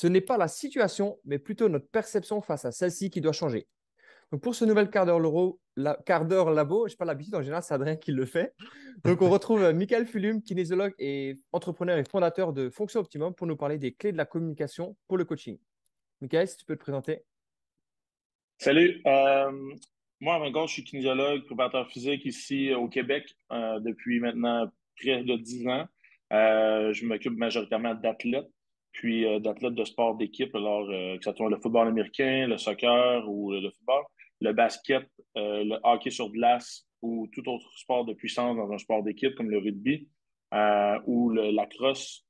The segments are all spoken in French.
Ce n'est pas la situation, mais plutôt notre perception face à celle-ci qui doit changer. Pour ce nouvel quart d'heure labo, je pas l'habitude, en général, c'est Adrien qui le fait. Donc on retrouve euh, Michael Fulum, kinésiologue et entrepreneur et fondateur de Fonction Optimum pour nous parler des clés de la communication pour le coaching. Michael, si tu peux te présenter. Salut. Euh, moi, avant je suis kinésiologue, préparateur physique ici au Québec euh, depuis maintenant près de 10 ans. je m'occupe majoritairement d'athlètes puis d'athlètes de sport d'équipe, alors que ce soit le football américain, le soccer ou le football le basket, euh, le hockey sur glace ou tout autre sport de puissance dans un sport d'équipe comme le rugby euh, ou le, la crosse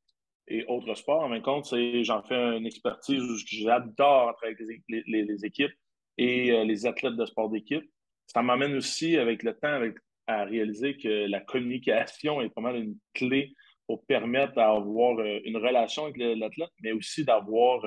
et autres sports. En de compte, j'en fais une expertise où j'adore travailler avec les, équipes et euh, les athlètes de sport d'équipe. Ça m'amène aussi avec le temps à réaliser que la communication est vraiment une clé pour permettre d'avoir une relation avec l'athlète, mais aussi d'avoir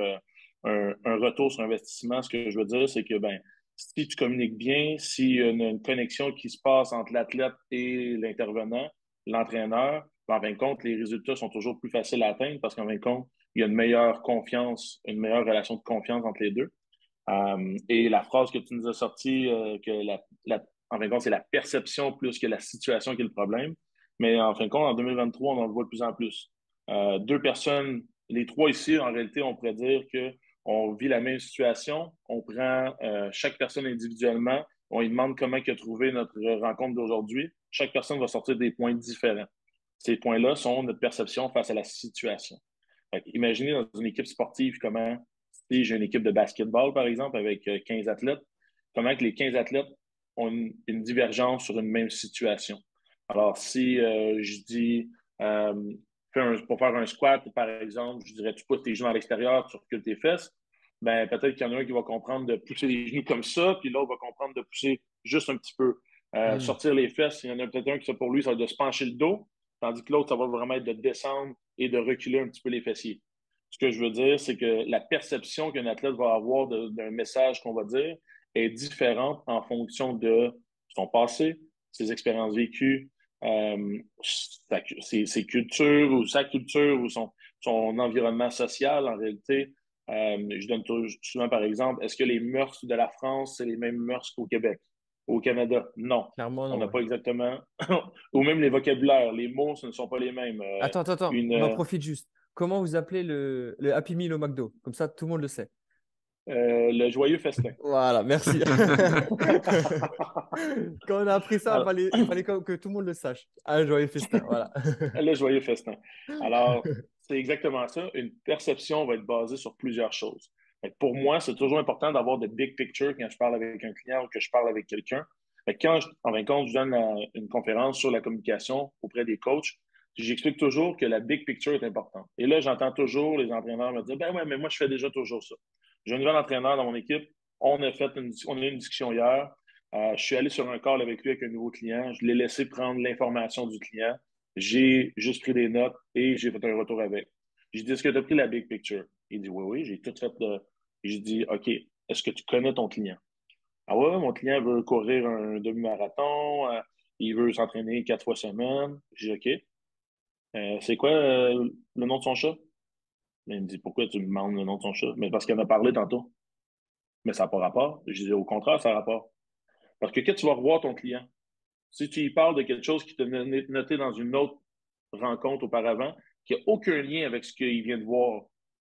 un, un, retour sur investissement. Ce que je veux dire, c'est que ben, si tu communiques bien, s'il y a une, connexion qui se passe entre l'athlète et l'intervenant, l'entraîneur, ben, en fin de compte, les résultats sont toujours plus faciles à atteindre parce qu'en fin de compte, il y a une meilleure confiance, une meilleure relation de confiance entre les deux. Euh, et la phrase que tu nous as sortie, euh, que la, en fin de compte, c'est la perception plus que la situation qui est le problème. Mais en fin de compte, en 2023, on en voit de plus en plus. Euh, deux personnes, les trois ici, en réalité, on pourrait dire que on vit la même situation, on prend euh, chaque personne individuellement, on lui demande comment il a trouvé notre rencontre d'aujourd'hui. Chaque personne va sortir des points différents. Ces points-là sont notre perception face à la situation. imaginez dans une équipe sportive comment, si j'ai une équipe de basketball, par exemple, avec 15 euh, athlètes, comment que les 15 athlètes ont une, divergence sur une même situation. Alors, si euh, je dis pour faire un squat, par exemple, je dirais tu pousses tes genoux à l'extérieur, tu recules tes fesses. Ben, peut-être qu'il y en a un qui va comprendre de pousser les genoux comme ça, puis l'autre va comprendre de pousser juste un petit peu. Euh, hmm. Sortir les fesses, il y en a peut-être un qui, pour lui, ça va être de se pencher le dos, tandis que l'autre, ça va vraiment être de descendre et de reculer un petit peu les fessiers. Ce que je veux dire, c'est que la perception qu'un athlète va avoir d'un message qu'on va dire est différente en fonction de son passé, ses expériences vécues, euh, ses, cultures ou sa culture ou son, son environnement social en réalité. Euh, je donne souvent par exemple, est-ce que les mœurs de la France, c'est les mêmes mœurs qu'au Québec? Au Canada, non. Clairement, non on n'a pas exactement. ou même les vocabulaires, les mots, ce ne sont pas les mêmes. Euh, attends, attends, attends. On en profite juste. Comment vous appelez le, le Happy Meal au McDo? Comme ça, tout le monde le sait. Euh, le joyeux festin. Voilà, merci. Quand on a appris ça, il fallait, que, tout le monde le sache. Un joyeux festin, voilà. le joyeux festin. Alors, c'est exactement ça. Une perception va être basée sur plusieurs choses. Pour moi, c'est toujours important d'avoir de big picture quand je parle avec un client ou que je parle avec quelqu'un. Quand, en fin compte, je donne une conférence sur la communication auprès des coachs, j'explique toujours que la big picture est importante. Et là, j'entends toujours les entraîneurs me dire Ben ouais, mais moi, je fais déjà toujours ça. J'ai un nouvel entraîneur dans mon équipe. On a fait une, on a eu une discussion hier. Euh, je suis allé sur un call avec lui avec un nouveau client. Je l'ai laissé prendre l'information du client. J'ai juste pris des notes et j'ai fait un retour avec. J'ai dit, est-ce que tu as pris la big picture? Il dit, oui, oui, j'ai tout fait. De... J'ai dit, OK, est-ce que tu connais ton client? Ah ouais, mon client veut courir un demi-marathon, euh, il veut s'entraîner quatre fois semaine. J'ai dit, OK. Euh, c'est quoi le nom de son chat? Il me dit Pourquoi tu me demandes le nom de ton chat? Mais parce qu'il en a parlé tantôt. Mais ça n'a pas rapport. Je dis Au contraire, ça a rapport. Parce que quand tu vas revoir ton client, si tu lui parles de quelque chose qui t'a noté dans une autre rencontre auparavant, qui n'a aucun lien avec ce qu'il vient de voir,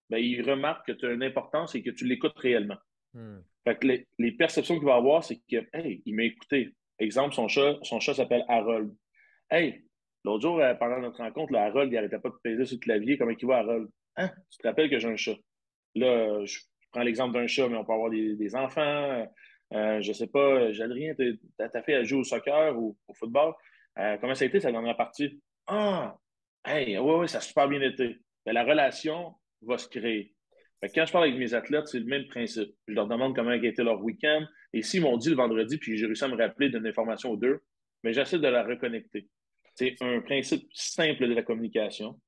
ben, il remarque que tu as une importance et que tu l'écoutes réellement. Hmm. Fait que les, perceptions qu'il va avoir, c'est que, hey, il m'a écouté. Exemple, son chat, son chat s'appelle Harold. Hey, l'autre jour, euh, pendant notre rencontre, le Harold, il n'arrêtait pas de peser sur le clavier. Comment il va, Harold? Hein? Tu te rappelles que j'ai un chat. Là, je prends l'exemple d'un chat, mais on peut avoir des, enfants. Euh, je sais pas, Jadrien, ta fille, elle joue au soccer ou au football. Euh, comment ça a été sa dernière partie? Ah, hey, oui, oui, ça a super bien été. Ben, la relation va se créer. quand je parle avec mes athlètes, c'est le même principe. Je leur demande comment a été leur week-end. Et s'ils m'ont dit le vendredi, puis j'ai réussi à me rappeler d'une information ou deux, mais j'essaie de la reconnecter. C'est un principe simple de la communication.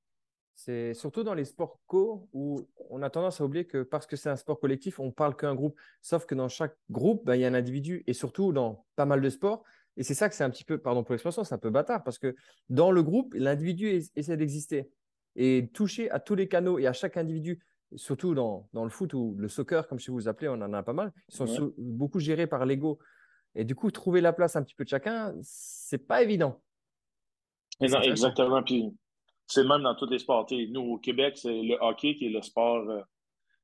C'est surtout dans les sports co où on a tendance à oublier que parce que c'est un sport collectif, on parle qu'un groupe. Sauf que dans chaque groupe, ben, il y a un individu et surtout dans pas mal de sports. Et c'est ça que c'est un petit peu, pardon pour l'expression, c'est un peu bâtard parce que dans le groupe, l'individu essaie d'exister et toucher à tous les canaux et à chaque individu surtout dans, dans, le foot ou le soccer, comme si vous appelez, on en a pas mal, ils sont beaucoup gérés par l'ego. Et du coup, trouver la place un petit peu de chacun, c'est pas évident. non, exactement. Puis c'est même dans tous les sports. nous, au Québec, c'est le hockey qui est le sport euh,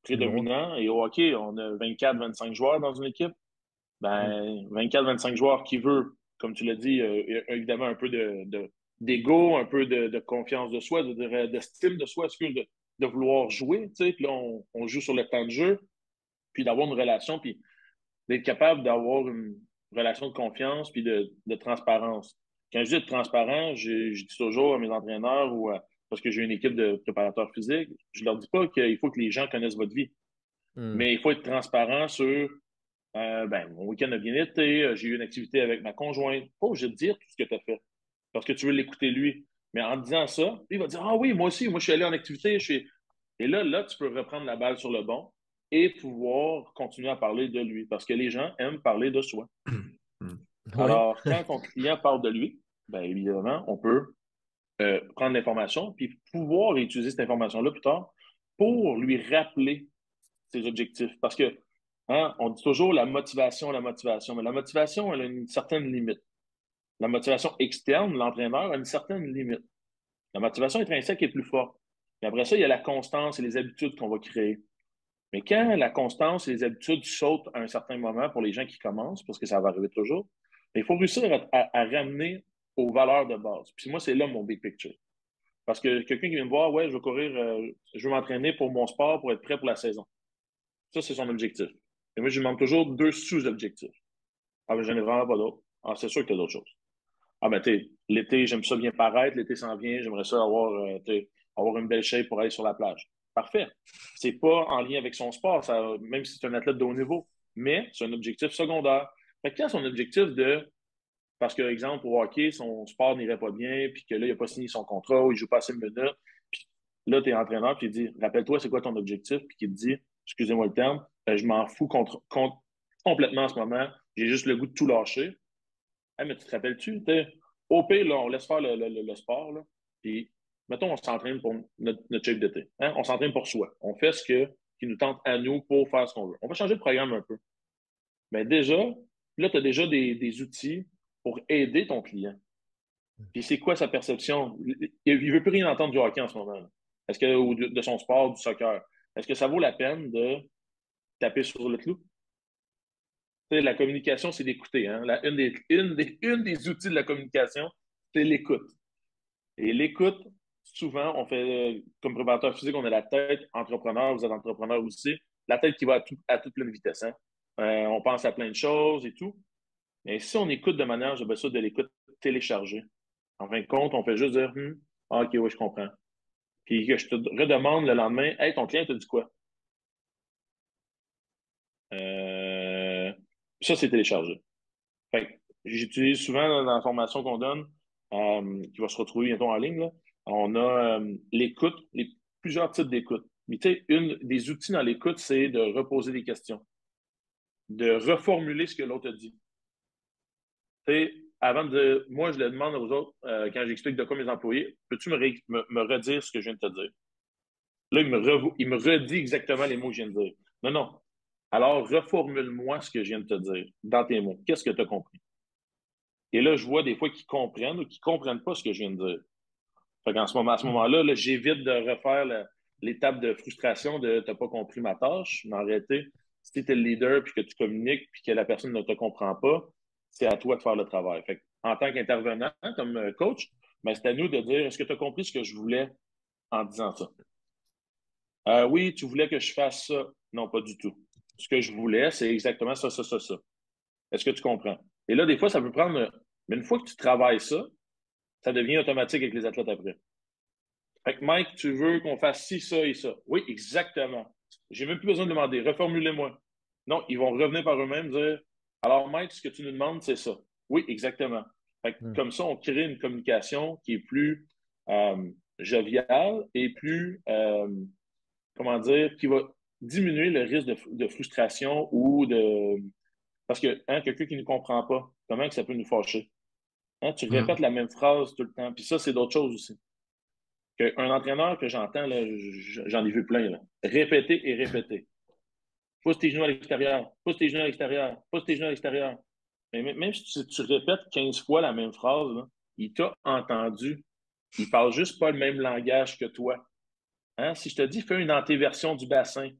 prédominant. Et au hockey, on a 24-25 joueurs dans une équipe. Ben, 24-25 joueurs qui veut, comme tu l'as dit, euh, évidemment un peu de, d'ego, un peu de, confiance de soi, d'estime de, de soi, de, de vouloir jouer. Puis là, on, joue sur le temps de jeu, puis d'avoir une relation, puis d'être capable d'avoir une relation de confiance, puis de, transparence. Quand je dis de transparent, je, dis toujours à mes entraîneurs ou parce que j'ai une équipe de préparateurs physiques, je leur dis pas qu'il faut que les gens connaissent votre vie. Hmm. Mais il faut être transparent sur euh, ben, mon week-end a bien été, euh, j'ai eu une activité avec ma conjointe. Pas obligé de dire tout ce que tu as fait parce que tu veux l'écouter lui. Mais en disant ça, il va dire Ah oui, moi aussi, moi je suis allé en activité. Je Et là, là, tu peux reprendre la balle sur le bon et pouvoir continuer à parler de lui parce que les gens aiment parler de soi. Alors, quand ton client parle de lui, bien évidemment, on peut euh, prendre l'information puis pouvoir utiliser cette information-là plus tard pour lui rappeler ses objectifs. Parce que Hein, on dit toujours la motivation, la motivation, mais la motivation, elle a une certaine limite. La motivation externe, l'entraîneur, a une certaine limite. La motivation intrinsèque est plus forte. Et après ça, il y a la constance et les habitudes qu'on va créer. Mais quand la constance et les habitudes sautent à un certain moment pour les gens qui commencent, parce que ça va arriver toujours, il faut réussir à, ramener aux valeurs de base. Puis moi, c'est là mon big picture. Parce que quelqu'un qui vient me voir, ouais, je veux courir, euh, je veux m'entraîner pour mon sport pour être prêt pour la saison. Ça, c'est son objectif. Et moi, je demande toujours deux sous-objectifs. Ah, mais j'en ai vraiment pas d'autres. Ah, c'est sûr que tu as d'autres choses. Ah, ben, tu l'été, j'aime ça bien paraître, l'été s'en vient, j'aimerais ça avoir, euh, avoir une belle shape pour aller sur la plage. Parfait. C'est pas en lien avec son sport, même si c'est un athlète de haut niveau, mais c'est un objectif secondaire. Fait que quand son objectif de, parce que, exemple, au hockey, son sport n'irait pas bien, puis que là, il n'a pas signé son contrat, ou il joue pas assez de minutes, puis là, tu es entraîneur, puis il dit, rappelle-toi, c'est quoi ton objectif, puis il te dit, excusez-moi le terme, ben, je m'en fous contre, complètement en ce moment. J'ai juste le goût de tout lâcher. mais tu te rappelles-tu? Au pire, là, on laisse faire le, sport. Là, puis, mettons, on s'entraîne pour notre, notre shape d'été. Hein? On s'entraîne pour soi. On fait ce que, qui nous tente à nous pour faire ce qu'on veut. On va changer de programme un peu. Mais déjà, là, tu as déjà des, outils pour aider ton client. Puis c'est quoi sa perception? Il ne veut plus rien entendre du hockey en ce moment. Est-ce que, ou de, son sport, du soccer? Est-ce que ça vaut la peine de taper sur le clou? la communication, c'est d'écouter. Hein? une, des, une, des, une des outils de la communication, c'est l'écoute. Et l'écoute, souvent, on fait, comme préparateur physique, on a la tête, entrepreneur, vous êtes entrepreneur aussi, la tête qui va à, toute pleine vitesse. Hein? Euh, on pense à plein de choses et tout. Mais si on écoute de manière, j'appelle ça de l'écoute téléchargée. En fin de compte, on fait juste dire, hmm, ah, OK, oui, je comprends. Puis que je te redemande le lendemain, hey, ton client te dit quoi? Euh, ça, c'est téléchargé. j'utilise souvent dans la formation qu'on donne, euh, qui va se retrouver bientôt en ligne, on a l'écoute, plusieurs types d'écoute. Mais tu sais, une des outils dans l'écoute, c'est de reposer des questions, de reformuler ce que l'autre a dit. Tu avant de. Moi, je le demande aux autres, quand j'explique de quoi mes employés, peux-tu me, redire ce que je viens de te dire? Là, il me, il me redit exactement les mots que je viens de dire. Non, non. Alors, reformule-moi ce que je viens de te dire dans tes mots. Qu'est-ce que tu as compris? Et là, je vois des fois qu'ils comprennent ou qu'ils ne comprennent pas ce que je viens de dire. Fait ce moment, à ce moment-là, j'évite de refaire l'étape de frustration de tu n'as pas compris ma tâche. Mais en réalité, si tu es le leader puis que tu communiques puis que la personne ne te comprend pas, c'est à toi de faire le travail. Fait en tant qu'intervenant, comme euh, coach, ben, c'est à nous de dire est-ce que tu as compris ce que je voulais en disant ça? Euh, oui, tu voulais que je fasse ça. Non, pas du tout ce que je voulais, c'est exactement ça, ça, ça, ça. Est-ce que tu comprends? Et là, des fois, ça peut prendre. Mais une fois que tu travailles ça, ça devient automatique avec les athlètes après. Fait que Mike, tu veux qu'on fasse ci, ça et ça. Oui, exactement. J'ai même plus besoin de demander. Reformulez-moi. Non, ils vont revenir par eux-mêmes dire Alors, Mike, ce que tu nous demandes, c'est ça. Oui, exactement. Fait que, hmm. Comme ça, on crée une communication qui est plus euh, joviale et plus, euh, comment dire, qui va diminuer le risque de, frustration ou de. Parce que hein, quelqu'un qui ne comprend pas, comment que ça peut nous fâcher? Hein, tu répètes la même phrase tout le temps. Puis ça, c'est d'autres choses aussi. Qu'un entraîneur que j'entends, j'en ai vu plein, là, répéter et répéter. Pousse tes genoux à l'extérieur, pousse tes genoux à l'extérieur, pousse tes genoux à l'extérieur. Mais même si tu, répètes 15 fois la même phrase, il t'a entendu. Il parle juste pas le même langage que toi. Hein? Si je te dis, fais une antéversion du bassin,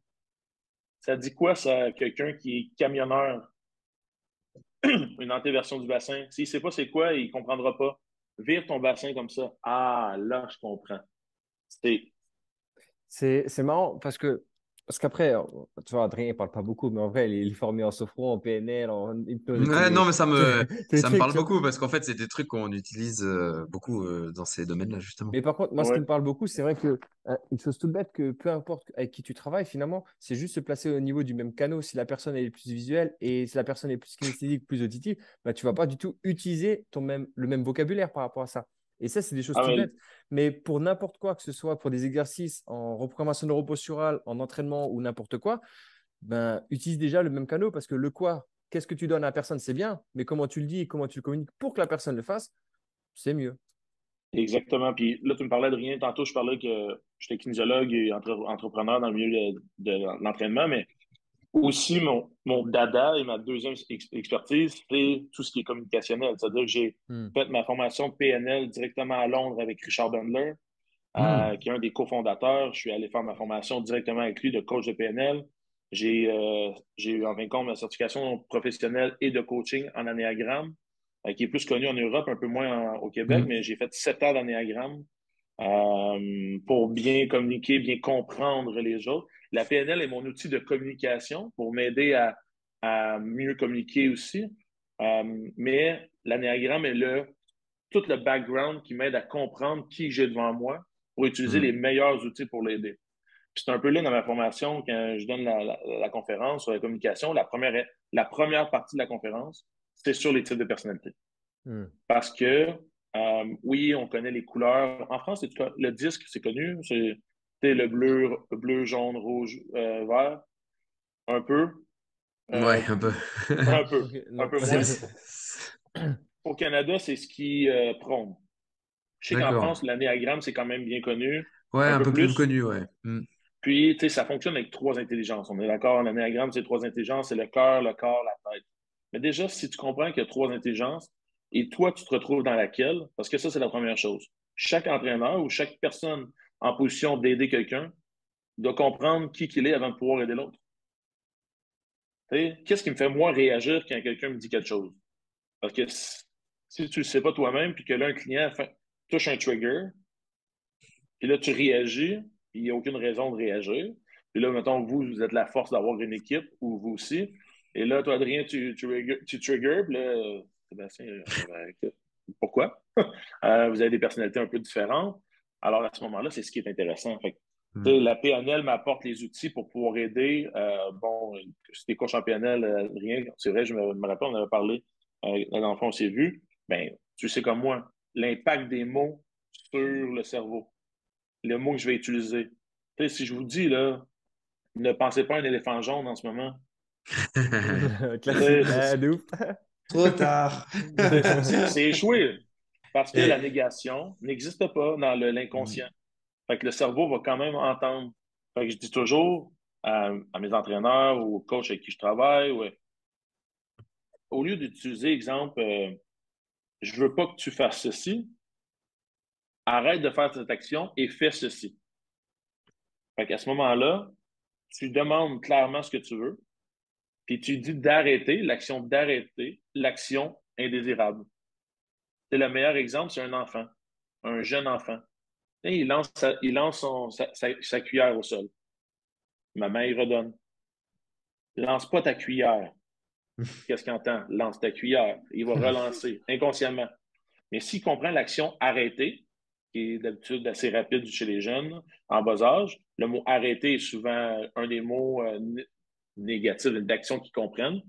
ça dit quoi, ça, quelqu'un qui est camionneur? une antéversion du bassin. S'il ne sait pas c'est quoi, il ne comprendra pas. Vire ton bassin comme ça. Ah, là, je comprends. C'est marrant parce que parce qu'après, tu vois, Adrien ne parle pas beaucoup, mais en vrai, il est formé en sophro, en PNL, en hypnose. Ouais, non, mais ça me, ça me parle beaucoup parce qu'en fait, c'est des trucs qu'on utilise euh, beaucoup euh, dans ces domaines-là, justement. Mais par contre, moi, ce qui me parle beaucoup, c'est vrai que euh, une chose toute bête, que peu importe avec qui tu travailles, finalement, c'est juste se placer au niveau du même canot. Si la personne est plus visuelle et si la personne est plus kinesthésique, plus auditive, bah, tu ne vas pas du tout utiliser ton même, le même vocabulaire par rapport à ça. Et ça, c'est des choses ah, bêtes. Mais pour n'importe quoi, que ce soit pour des exercices en reprogrammation neuroposturale, en entraînement ou n'importe quoi, ben, utilise déjà le même canot parce que le quoi, qu'est-ce que tu donnes à la personne, c'est bien. Mais comment tu le dis et comment tu le communiques pour que la personne le fasse, c'est mieux. Exactement. Puis là, tu me parlais de rien. Tantôt, je parlais que j'étais kinésiologue et entrepreneur dans le milieu de l'entraînement, mais aussi, mon, mon dada et ma deuxième expertise, c'est tout ce qui est communicationnel. C'est-à-dire que j'ai hmm. fait ma formation de PNL directement à Londres avec Richard Bendler, euh, hmm. qui est un des cofondateurs. Je suis allé faire ma formation directement avec lui de coach de PNL. J'ai euh, eu en fin compte ma certification professionnelle et de coaching en anéagramme, euh, qui est plus connue en Europe, un peu moins au Québec, hmm. mais j'ai fait sept ans d'anéagramme pour bien communiquer, bien comprendre les autres. La PNL est mon outil de communication pour m'aider à, mieux communiquer aussi. Euh, mais l'anéagramme est le, tout le background qui m'aide à comprendre qui j'ai devant moi pour utiliser mm. les meilleurs outils pour l'aider. C'est un peu là dans ma formation, quand je donne la, conférence sur la communication, la première, la première partie de la conférence, c'est sur les types de personnalité. Mm. Parce que, euh, oui, on connaît les couleurs. En France, le disque, c'est connu. Le bleu, bleu, jaune, rouge, euh, vert. Un peu. Euh, ouais, un peu. un peu. un peu moins. Au Canada, c'est ce qui euh, prône. Je sais qu'en France, l'anéagramme, c'est quand même bien connu. Ouais, un, peu, plus. connu, ouais. Mm. Puis, tu sais, ça fonctionne avec trois intelligences. On est d'accord, l'anéagramme, c'est trois intelligences, c'est le cœur, le corps, la tête. Mais déjà, si tu comprends qu'il y a trois intelligences, et toi, tu te retrouves dans laquelle, parce que ça, c'est la première chose. Chaque entraîneur ou chaque personne en position d'aider quelqu'un doit comprendre qui qu'il est avant de pouvoir aider l'autre. Qu'est-ce qui me fait moi réagir quand quelqu'un me dit quelque chose? Parce que si tu ne le sais pas toi-même, puis que là, un client touche un trigger, puis là, tu réagis, puis il n'y a aucune raison de réagir. Puis là, mettons, vous, vous êtes la force d'avoir une équipe, ou vous aussi. Et là, toi, Adrien, tu, tu, puis là, Sébastien, euh, ben, pourquoi? Euh, vous avez des personnalités un peu différentes. Alors, à ce moment-là, c'est ce qui est intéressant. Hmm. La PNL m'apporte les outils pour pouvoir aider. Euh, bon, c'était coach en PNL, euh, rien. C'est vrai, je me, rappelle, on avait parlé, euh, l'enfant, on s'est vu. Ben, tu sais comme moi, l'impact des mots sur le cerveau. Le mot que je vais utiliser. si je vous dis, là, ne pensez pas à un éléphant jaune en ce moment. Trop tard. c'est échoué. Parce que la négation n'existe pas dans l'inconscient. Mm. Fait que le cerveau va quand même entendre. Fait que je dis toujours à, mes entraîneurs ou aux coachs avec qui je travaille, au lieu d'utiliser, exemple, euh, je veux pas que tu fasses ceci, arrête de faire cette action et fais ceci. Fait qu'à ce moment-là, tu demandes clairement ce que tu veux, puis tu dis d'arrêter, l'action d'arrêter, l'action indésirable. C'est le meilleur exemple, c'est un enfant, un jeune enfant. il lance, sa, il lance sa, cuillère au sol. Maman, il redonne. Lance pas ta cuillère. Qu'est-ce qu'il entend? Lance ta cuillère. Il va relancer inconsciemment. Mais s'il comprend l'action arrêter, qui est d'habitude assez rapide chez les jeunes en bas âge, le mot arrêter est souvent un des mots euh, négatifs d'action qu'ils comprennent.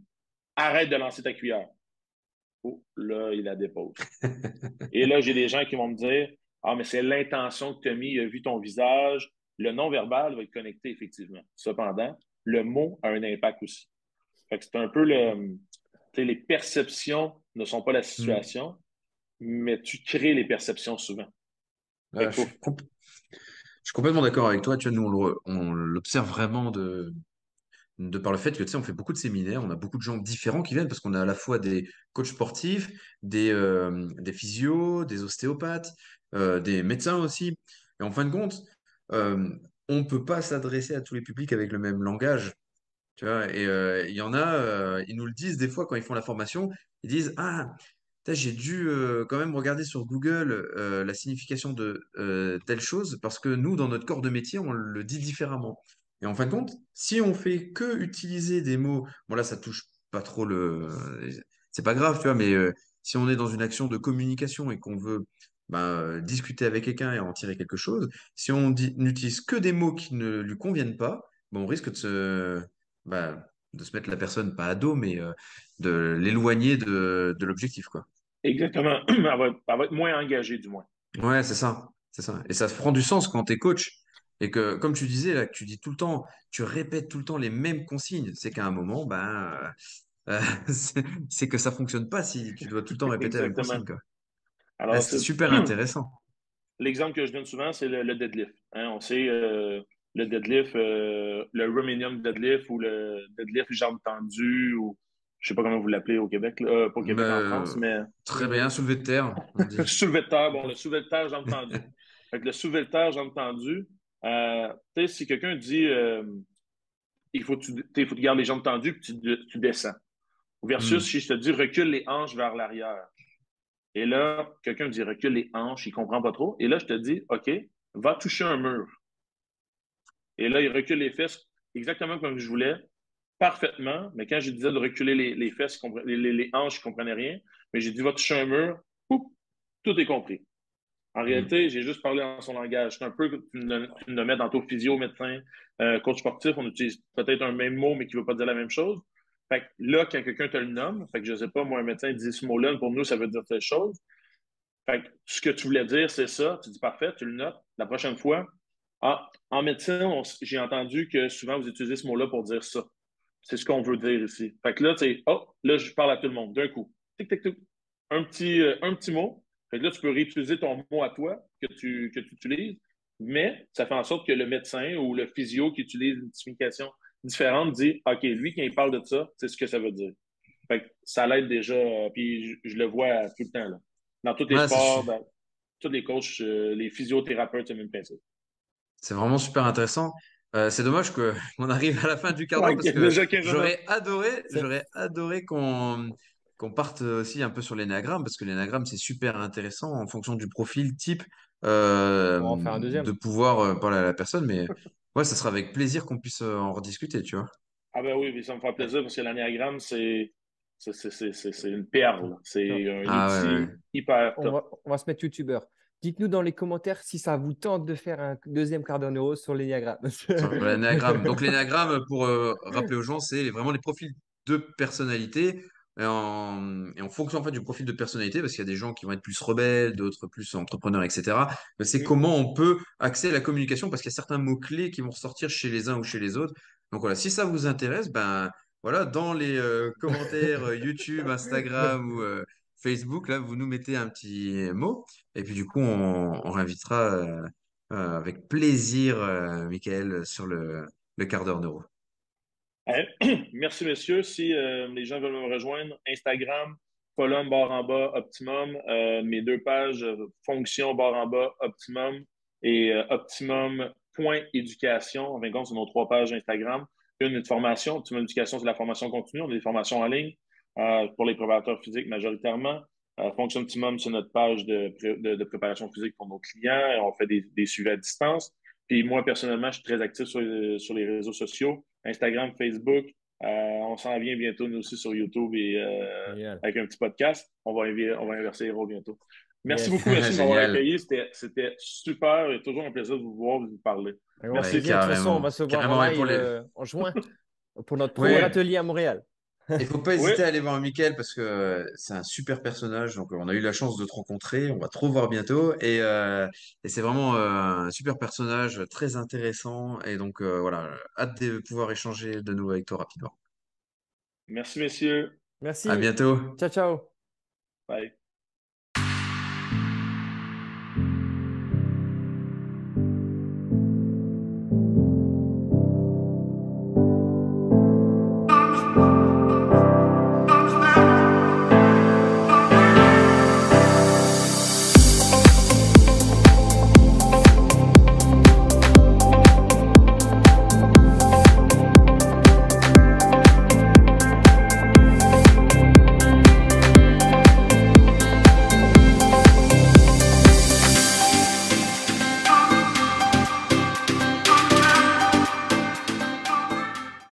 Arrête de lancer ta cuillère. Oh, là, il la dépose. Et là, j'ai des gens qui vont me dire Ah, mais c'est l'intention que tu as mis, il a vu ton visage. Le non-verbal va être connecté, effectivement. Cependant, le mot a un impact aussi. c'est un peu le. Les perceptions ne sont pas la situation, mais tu crées les perceptions souvent. je, suis suis complètement d'accord avec toi. Tu vois, nous, on l'observe vraiment de, de par le fait que tu sais, on fait beaucoup de séminaires, on a beaucoup de gens différents qui viennent parce qu'on a à la fois des coachs sportifs, des, euh, des physios, des ostéopathes, euh, des médecins aussi. Et en fin de compte, euh, on ne peut pas s'adresser à tous les publics avec le même langage. Tu vois, et il y en a, ils nous le disent des fois quand ils font la formation, ils disent Ah, j'ai dû quand même regarder sur Google la signification de telle chose parce que nous, dans notre corps de métier, on le dit différemment. Et en fin de compte, si on fait que utiliser des mots, bon là, ça touche pas trop le. C'est pas grave, tu vois, mais euh, si on est dans une action de communication et qu'on veut ben, discuter avec quelqu'un et en tirer quelque chose, si on n'utilise que des mots qui ne lui conviennent pas, on risque de se, ben, de se mettre la personne, pas à dos, mais euh, de l'éloigner de, de l'objectif, quoi. Exactement. Elle va, elle va, être moins engagée, du moins. Ouais, c'est ça. C'est ça. Et ça prend du sens quand tu es coach. Et que, comme tu disais, là, que tu dis tout le temps, tu répètes tout le temps les mêmes consignes, c'est qu'à un moment, ben, euh, c'est que ça fonctionne pas si tu dois tout le temps répéter la même consigne. Alors, c'est super intéressant. L'exemple que je donne souvent, c'est le, deadlift. Hein. on sait euh, le deadlift, euh, le Romanian deadlift ou le deadlift jambes tendues ou je sais pas comment vous l'appelez au Québec, pas au Québec en ben, France, mais. Très bien, soulevé de terre. soulevé de terre, bon, le soulevé de terre, jambes tendues. le soulevé de terre, jambes tendues, euh, si quelqu'un dit euh, il faut que tu, faut gardes les jambes tendues puis tu, tu descends. Versus hmm. si je te dis recule les hanches vers l'arrière. Et là, quelqu'un dit recule les hanches, il ne comprend pas trop. Et là, je te dis OK, va toucher un mur. Et là, il recule les fesses exactement comme je voulais, parfaitement. Mais quand je disais de reculer les, fesses, les, les, hanches, je ne comprenais rien. Mais j'ai dit va toucher un mur, tout est compris. En réalité, j'ai juste parlé en son langage. C'est un peu comme tu me mets tantôt physio, médecin, euh, coach sportif. On utilise peut-être un même mot, mais qui ne veut pas dire la même chose. Fait que là, quand quelqu'un te le nomme, fait que je ne sais pas, moi, un médecin dit ce mot-là, pour nous, ça veut dire telle chose. Fait que ce que tu voulais dire, c'est ça. Tu dis parfait, tu le notes. La prochaine fois, ah, en médecin, j'ai entendu que souvent vous utilisez ce mot-là pour dire ça. C'est ce qu'on veut dire ici. Fait que là, tu sais, oh, là, je parle à tout le monde d'un coup. Tic, tic, tic. Un petit, euh, un petit mot. Fait là, tu peux réutiliser ton mot à toi que tu, que tu utilises, mais ça fait en sorte que le médecin ou le physio qui utilise une signification différente dit OK, lui, quand il parle de ça, c'est ce que ça veut dire. Fait que ça l'aide déjà, puis je, le vois tout le temps. Là. Dans tous les sports, dans, tous les coachs, euh, les physiothérapeutes, c'est même principe. C'est vraiment super intéressant. Euh, c'est dommage qu'on arrive à la fin du cadre parce que j'aurais adoré, j'aurais adoré qu'on qu'on parte aussi un peu sur l'énagramme, parce que l'énagramme, c'est super intéressant en fonction du profil type euh, de pouvoir euh, parler à la personne. Mais ouais, ça sera avec plaisir qu'on puisse euh, en rediscuter, tu vois. Ah ben oui, ça me fait plaisir parce que l'énagramme, c'est c'est une perle. C'est un ah outil hyper On va, on va, se mettre youtubeur. Dites-nous dans les commentaires si ça vous tente de faire un deuxième quart d'heure neuro sur l'énagramme. Donc l'énagramme, pour rappeler aux gens, c'est vraiment les profils de personnalité et en, fonction en fait, du profil de personnalité, parce qu'il y a des gens qui vont être plus rebelles, d'autres plus entrepreneurs, etc. C'est comment on peut accéder à la communication, parce qu'il y a certains mots-clés qui vont ressortir chez les uns ou chez les autres. Donc voilà, si ça vous intéresse, ben voilà, dans les euh, commentaires euh, YouTube, Instagram ou euh, Facebook, là, vous nous mettez un petit mot, et puis du coup, on, on réinvitera avec plaisir Michael sur le, le quart d'heure neuro. Merci, messieurs. Si euh, les gens veulent me rejoindre, Instagram, colonne barre en bas, optimum. Euh, mes deux pages, euh, fonction barre en bas, optimum et éducation. En fin de compte, c'est nos trois pages Instagram. Une, une formation. Optimum éducation, c'est la formation continue. On a des formations en ligne pour les préparateurs physiques majoritairement. fonction optimum, c'est notre page de, préparation physique pour nos clients. On fait des suivis à distance. Puis moi, personnellement, je suis très actif sur, sur les réseaux sociaux. Instagram, Facebook. Euh, on s'en vient bientôt, nous aussi, sur YouTube et euh, avec un petit podcast. On va, on va inverser les rôles bientôt. Merci beaucoup, merci de m'avoir accueilli. C'était super et toujours un plaisir de vous voir, de vous parler. Merci. de toute façon, on va se voir en, live, euh, en juin pour notre premier atelier à Montréal. Il ne faut pas hésiter à aller voir Mickaël parce que c'est un super personnage. Donc, on a eu la chance de te rencontrer. On va te revoir bientôt. Et, euh, c'est vraiment euh, un super personnage, très intéressant. Et donc, euh, voilà, hâte de pouvoir échanger de nouveau avec toi rapidement. Merci, messieurs. Merci. À bientôt. Ciao, ciao. Bye.